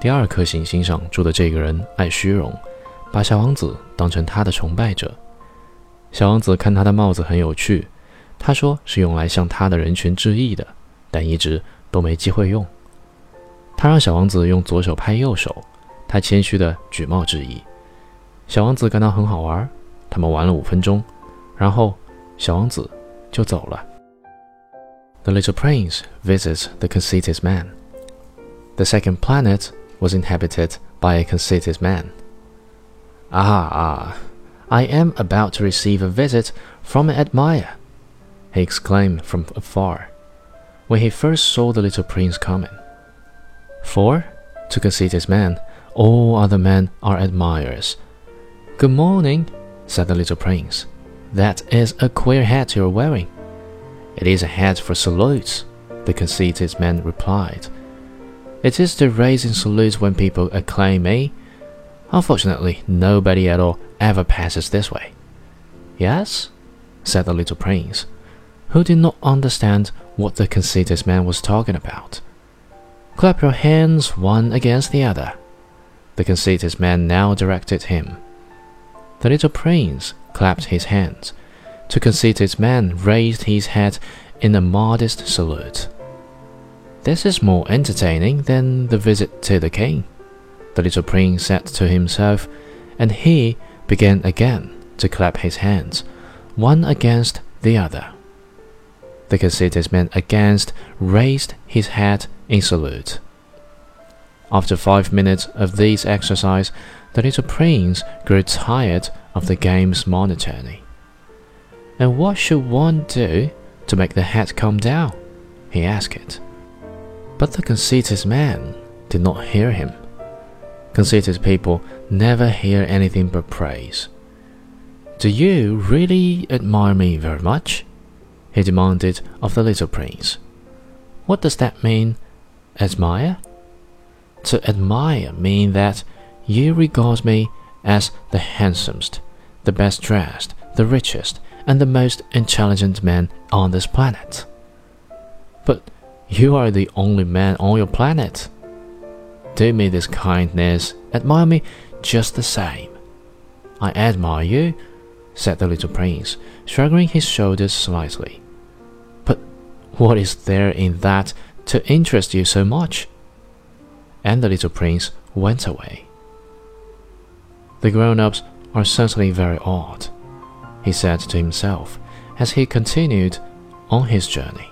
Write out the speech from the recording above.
第二颗行星上住的这个人爱虚荣，把小王子当成他的崇拜者。小王子看他的帽子很有趣，他说是用来向他的人群致意的，但一直都没机会用。他让小王子用左手拍右手，他谦虚的举帽致意。小王子感到很好玩，他们玩了五分钟，然后小王子就走了。The little prince visits the conceited man. The second planet was inhabited by a conceited man. Ah, ah, I am about to receive a visit from an admirer, he exclaimed from afar, when he first saw the little prince coming. For, to conceited man, all other men are admirers. Good morning, said the little prince. That is a queer hat you're wearing. It is a hat for salutes, the conceited man replied. It is to raise in salute when people acclaim me. Unfortunately, nobody at all ever passes this way. Yes? said the little prince, who did not understand what the conceited man was talking about. Clap your hands one against the other. The conceited man now directed him. The little prince clapped his hands. The conceited man raised his head in a modest salute. This is more entertaining than the visit to the king, the little prince said to himself, and he began again to clap his hands, one against the other. The conceited man against raised his head in salute. After five minutes of this exercise, the little prince grew tired of the game's monotony. And what should one do to make the hat come down? he asked. It. But the conceited man did not hear him. Conceited people never hear anything but praise. Do you really admire me very much? he demanded of the little prince. What does that mean? Admire? To admire means that you regard me as the handsomest, the best dressed, the richest, and the most intelligent man on this planet. But you are the only man on your planet. Do me this kindness, admire me just the same. I admire you, said the little prince, shrugging his shoulders slightly. But what is there in that to interest you so much? And the little prince went away. The grown ups are certainly very odd, he said to himself as he continued on his journey.